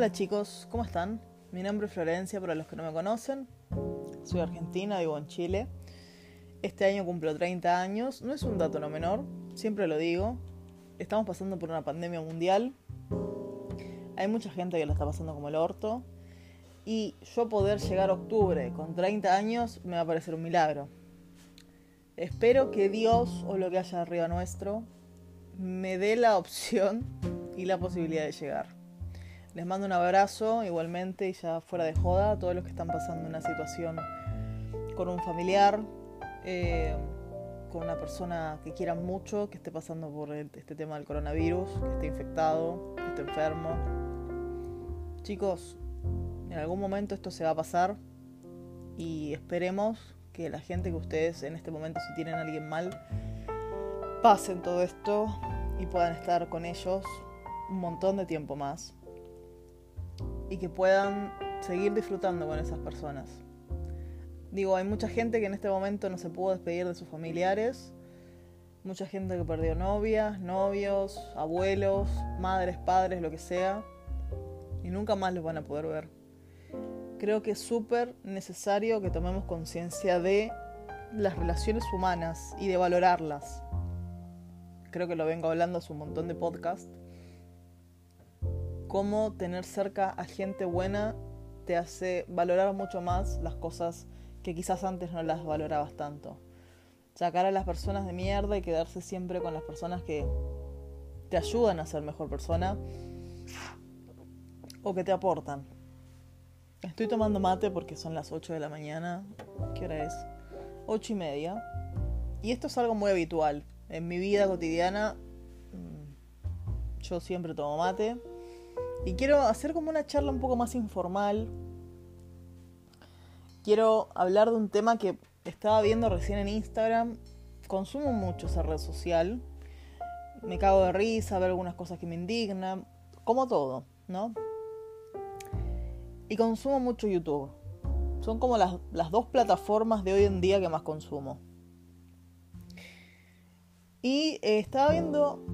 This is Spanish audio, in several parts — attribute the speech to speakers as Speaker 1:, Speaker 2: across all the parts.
Speaker 1: Hola chicos, ¿cómo están? Mi nombre es Florencia, para los que no me conocen. Soy argentina, vivo en Chile. Este año cumplo 30 años. No es un dato no menor, siempre lo digo. Estamos pasando por una pandemia mundial. Hay mucha gente que lo está pasando como el orto. Y yo poder llegar a octubre con 30 años me va a parecer un milagro. Espero que Dios o lo que haya arriba nuestro me dé la opción y la posibilidad de llegar. Les mando un abrazo igualmente y ya fuera de joda a todos los que están pasando una situación con un familiar, eh, con una persona que quieran mucho, que esté pasando por este tema del coronavirus, que esté infectado, que esté enfermo. Chicos, en algún momento esto se va a pasar y esperemos que la gente que ustedes en este momento si tienen a alguien mal pasen todo esto y puedan estar con ellos un montón de tiempo más y que puedan seguir disfrutando con esas personas. Digo, hay mucha gente que en este momento no se pudo despedir de sus familiares, mucha gente que perdió novias, novios, abuelos, madres, padres, lo que sea, y nunca más los van a poder ver. Creo que es súper necesario que tomemos conciencia de las relaciones humanas y de valorarlas. Creo que lo vengo hablando hace un montón de podcasts cómo tener cerca a gente buena te hace valorar mucho más las cosas que quizás antes no las valorabas tanto. Sacar a las personas de mierda y quedarse siempre con las personas que te ayudan a ser mejor persona o que te aportan. Estoy tomando mate porque son las 8 de la mañana. ¿Qué hora es? 8 y media. Y esto es algo muy habitual. En mi vida cotidiana mm, yo siempre tomo mate y quiero hacer como una charla un poco más informal. Quiero hablar de un tema que estaba viendo recién en Instagram. Consumo mucho esa red social. Me cago de risa, veo algunas cosas que me indignan. Como todo, ¿no? Y consumo mucho YouTube. Son como las, las dos plataformas de hoy en día que más consumo. Y eh, estaba viendo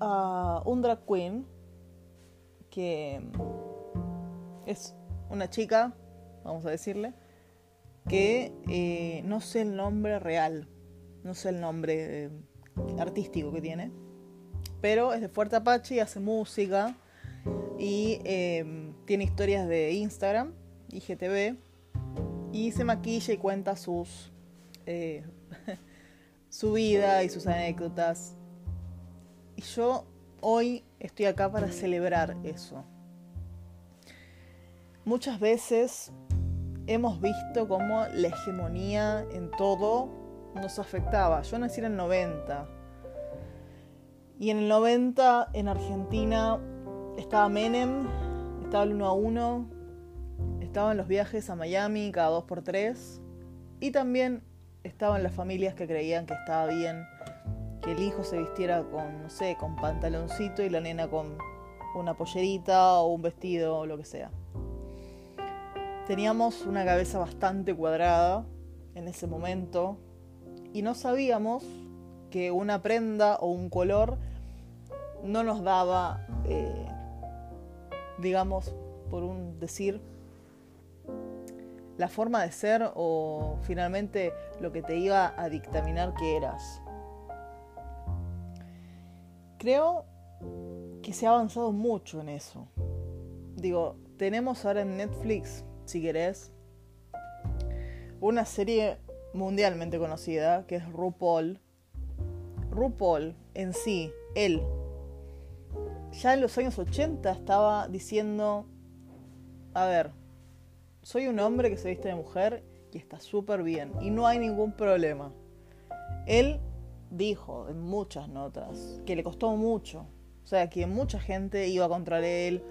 Speaker 1: a un drag queen que es una chica, vamos a decirle, que eh, no sé el nombre real, no sé el nombre eh, artístico que tiene, pero es de Fuerte Apache y hace música y em, tiene historias de Instagram, IGTV, y se maquilla y cuenta sus eh, su vida y sus anécdotas. Y yo hoy estoy acá para celebrar eso. Muchas veces hemos visto cómo la hegemonía en todo nos afectaba. Yo nací en el 90. Y en el 90 en Argentina estaba Menem, estaba el 1 a 1, estaban los viajes a Miami cada 2 por 3 y también estaban las familias que creían que estaba bien que el hijo se vistiera con, no sé, con pantaloncito y la nena con una pollerita o un vestido o lo que sea. Teníamos una cabeza bastante cuadrada en ese momento y no sabíamos que una prenda o un color no nos daba, eh, digamos, por un decir, la forma de ser o finalmente lo que te iba a dictaminar que eras. Creo que se ha avanzado mucho en eso. Digo, tenemos ahora en Netflix, si querés, una serie mundialmente conocida que es RuPaul. RuPaul en sí, él, ya en los años 80 estaba diciendo, a ver, soy un hombre que se viste de mujer y está súper bien y no hay ningún problema. Él dijo en muchas notas que le costó mucho. O sea, que mucha gente iba contra él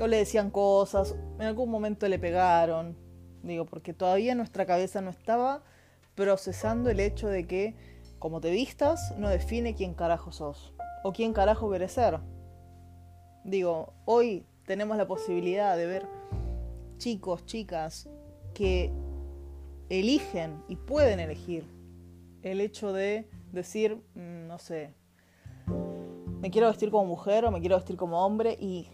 Speaker 1: o le decían cosas, en algún momento le pegaron. Digo, porque todavía nuestra cabeza no estaba procesando el hecho de que como te vistas no define quién carajo sos o quién carajo querés ser. Digo, hoy tenemos la posibilidad de ver chicos, chicas que eligen y pueden elegir el hecho de decir, mm, no sé, me quiero vestir como mujer o me quiero vestir como hombre y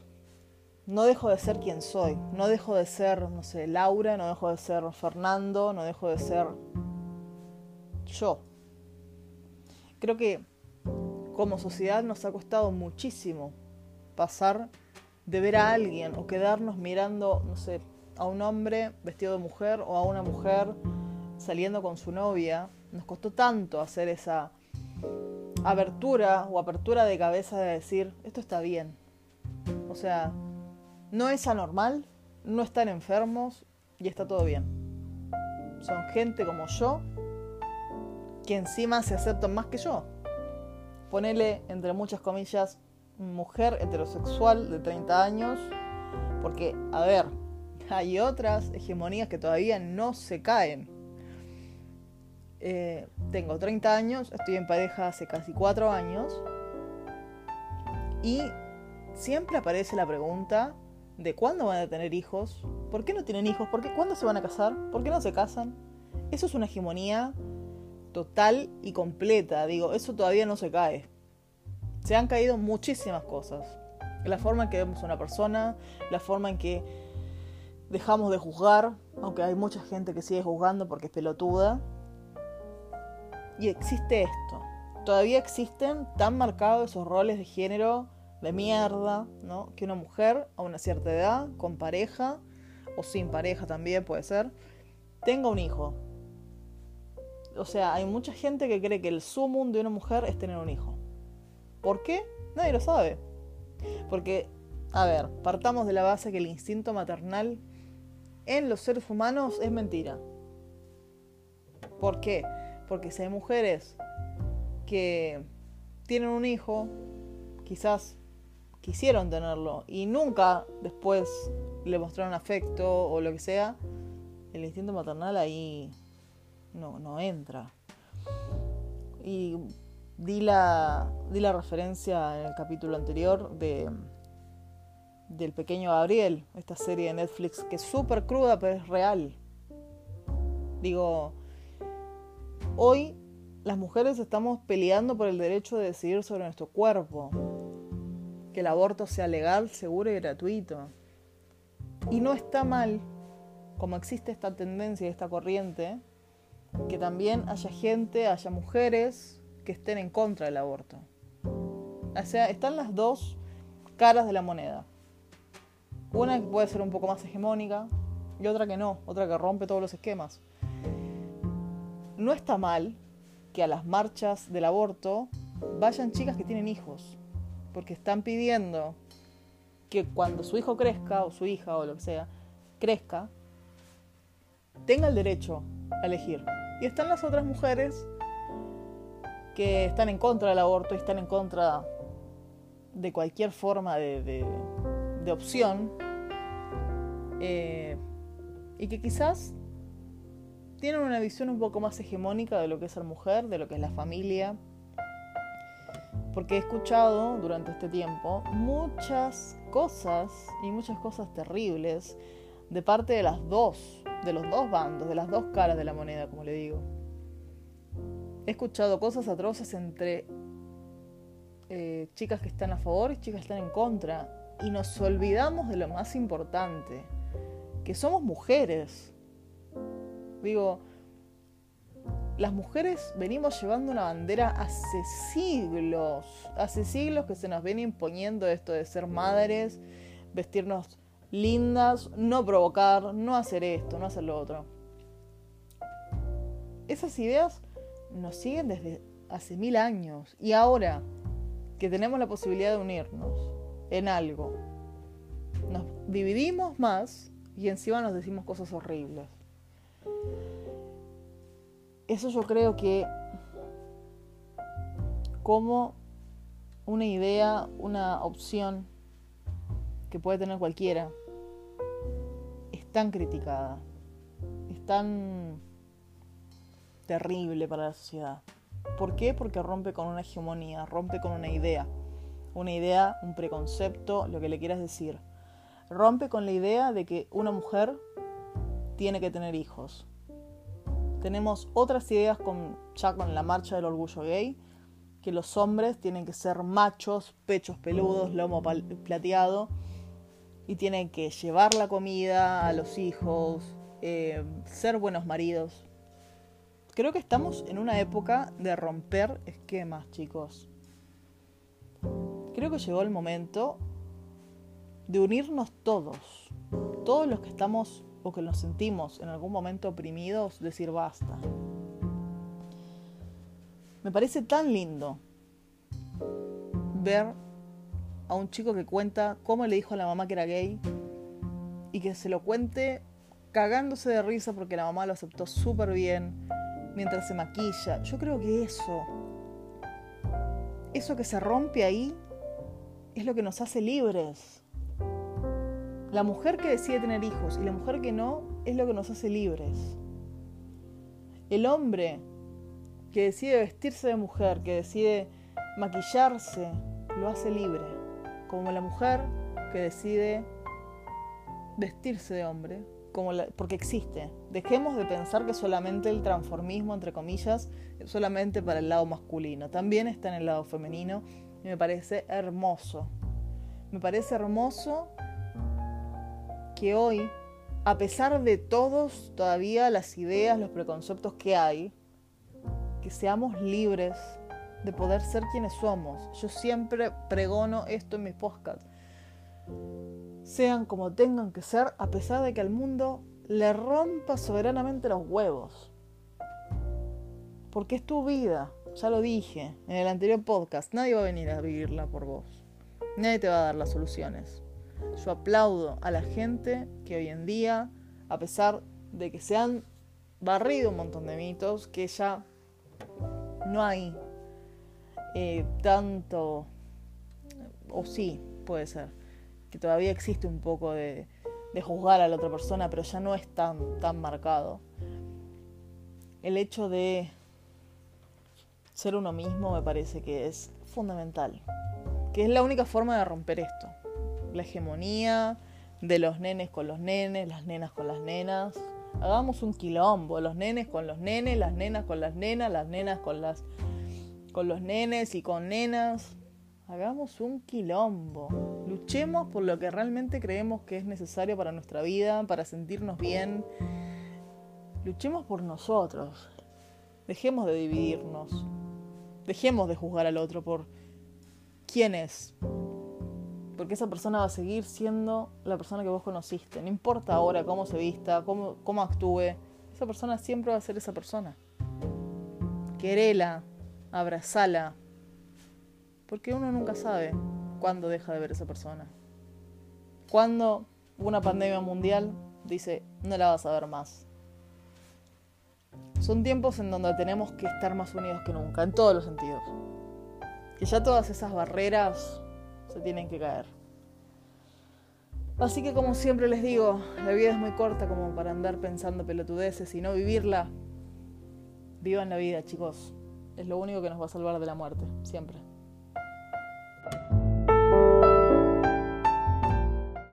Speaker 1: no dejo de ser quien soy, no dejo de ser, no sé, Laura, no dejo de ser Fernando, no dejo de ser yo. Creo que como sociedad nos ha costado muchísimo pasar de ver a alguien o quedarnos mirando, no sé, a un hombre vestido de mujer o a una mujer saliendo con su novia. Nos costó tanto hacer esa abertura o apertura de cabeza de decir, esto está bien. O sea, no es anormal, no están enfermos y está todo bien. Son gente como yo que encima se aceptan más que yo. Ponele, entre muchas comillas, mujer heterosexual de 30 años, porque, a ver, hay otras hegemonías que todavía no se caen. Eh, tengo 30 años, estoy en pareja hace casi 4 años y siempre aparece la pregunta de cuándo van a tener hijos, por qué no tienen hijos, ¿Por qué, cuándo se van a casar, por qué no se casan. Eso es una hegemonía total y completa. Digo, eso todavía no se cae. Se han caído muchísimas cosas. La forma en que vemos a una persona, la forma en que dejamos de juzgar, aunque hay mucha gente que sigue juzgando porque es pelotuda. Y existe esto. Todavía existen tan marcados esos roles de género de mierda, ¿no? Que una mujer a una cierta edad, con pareja, o sin pareja también puede ser, tenga un hijo o sea, hay mucha gente que cree que el sumum de una mujer es tener un hijo. ¿Por qué? Nadie lo sabe. Porque, a ver, partamos de la base que el instinto maternal en los seres humanos es mentira. ¿Por qué? Porque si hay mujeres que tienen un hijo, quizás quisieron tenerlo y nunca después le mostraron afecto o lo que sea, el instinto maternal ahí no, no entra. Y di la, di la referencia en el capítulo anterior de del pequeño Gabriel, esta serie de Netflix que es súper cruda pero es real. Digo, hoy las mujeres estamos peleando por el derecho de decidir sobre nuestro cuerpo, que el aborto sea legal, seguro y gratuito. Y no está mal, como existe esta tendencia y esta corriente, que también haya gente, haya mujeres que estén en contra del aborto. O sea, están las dos caras de la moneda. Una que puede ser un poco más hegemónica y otra que no, otra que rompe todos los esquemas. No está mal que a las marchas del aborto vayan chicas que tienen hijos, porque están pidiendo que cuando su hijo crezca, o su hija, o lo que sea, crezca, tenga el derecho a elegir. Y están las otras mujeres que están en contra del aborto y están en contra de cualquier forma de, opción eh, y que quizás tienen una visión un poco más hegemónica de lo que es ser mujer, de lo que es la familia. Porque he escuchado durante este tiempo muchas cosas y muchas cosas terribles de parte de las dos, de los dos bandos, de las dos caras de la moneda, como le digo. He escuchado cosas atroces entre eh, chicas que están a favor y chicas que están en contra. Y nos olvidamos de lo más importante, que somos mujeres. Digo, las mujeres venimos llevando una bandera hace siglos, hace siglos que se nos viene imponiendo esto de ser madres, vestirnos lindas, no provocar, no hacer esto, no hacer lo otro. Esas ideas nos siguen desde hace mil años y ahora que tenemos la posibilidad de unirnos en algo, nos dividimos más y encima nos decimos cosas horribles. Eso yo creo que como una idea, una opción que puede tener cualquiera, es tan criticada, es tan terrible para la sociedad. ¿Por qué? Porque rompe con una hegemonía, rompe con una idea, una idea, un preconcepto, lo que le quieras decir. Rompe con la idea de que una mujer tiene que tener hijos. Tenemos otras ideas con, ya con la marcha del orgullo gay, que los hombres tienen que ser machos, pechos peludos, lomo plateado, y tienen que llevar la comida a los hijos, eh, ser buenos maridos. Creo que estamos en una época de romper esquemas, chicos. Creo que llegó el momento de unirnos todos, todos los que estamos o que nos sentimos en algún momento oprimidos, decir basta. Me parece tan lindo ver a un chico que cuenta cómo le dijo a la mamá que era gay y que se lo cuente cagándose de risa porque la mamá lo aceptó súper bien mientras se maquilla. Yo creo que eso, eso que se rompe ahí, es lo que nos hace libres. La mujer que decide tener hijos y la mujer que no es lo que nos hace libres. El hombre que decide vestirse de mujer, que decide maquillarse, lo hace libre. Como la mujer que decide vestirse de hombre, como porque existe. Dejemos de pensar que solamente el transformismo, entre comillas, es solamente para el lado masculino. También está en el lado femenino y me parece hermoso. Me parece hermoso que hoy, a pesar de todos todavía las ideas, los preconceptos que hay, que seamos libres de poder ser quienes somos. Yo siempre pregono esto en mis podcasts. Sean como tengan que ser, a pesar de que al mundo le rompa soberanamente los huevos. Porque es tu vida, ya lo dije en el anterior podcast, nadie va a venir a vivirla por vos. Nadie te va a dar las soluciones. Yo aplaudo a la gente que hoy en día, a pesar de que se han barrido un montón de mitos, que ya no hay eh, tanto, o sí, puede ser, que todavía existe un poco de, de juzgar a la otra persona, pero ya no es tan, tan marcado. El hecho de ser uno mismo me parece que es fundamental, que es la única forma de romper esto la hegemonía de los nenes con los nenes, las nenas con las nenas. Hagamos un quilombo, los nenes con los nenes, las nenas con las nenas, las nenas con las con los nenes y con nenas. Hagamos un quilombo. Luchemos por lo que realmente creemos que es necesario para nuestra vida, para sentirnos bien. Luchemos por nosotros. Dejemos de dividirnos. Dejemos de juzgar al otro por quién es, porque esa persona va a seguir siendo la persona que vos conociste. No importa ahora cómo se vista, cómo, cómo actúe, esa persona siempre va a ser esa persona. Querela, abrazala, porque uno nunca sabe cuándo deja de ver a esa persona. Cuando una pandemia mundial dice, no la vas a ver más. Son tiempos en donde tenemos que estar más unidos que nunca, en todos los sentidos. Que ya todas esas barreras tienen que caer. Así que como siempre les digo, la vida es muy corta como para andar pensando pelotudeces y no vivirla. Vivan la vida, chicos. Es lo único que nos va a salvar de la muerte, siempre.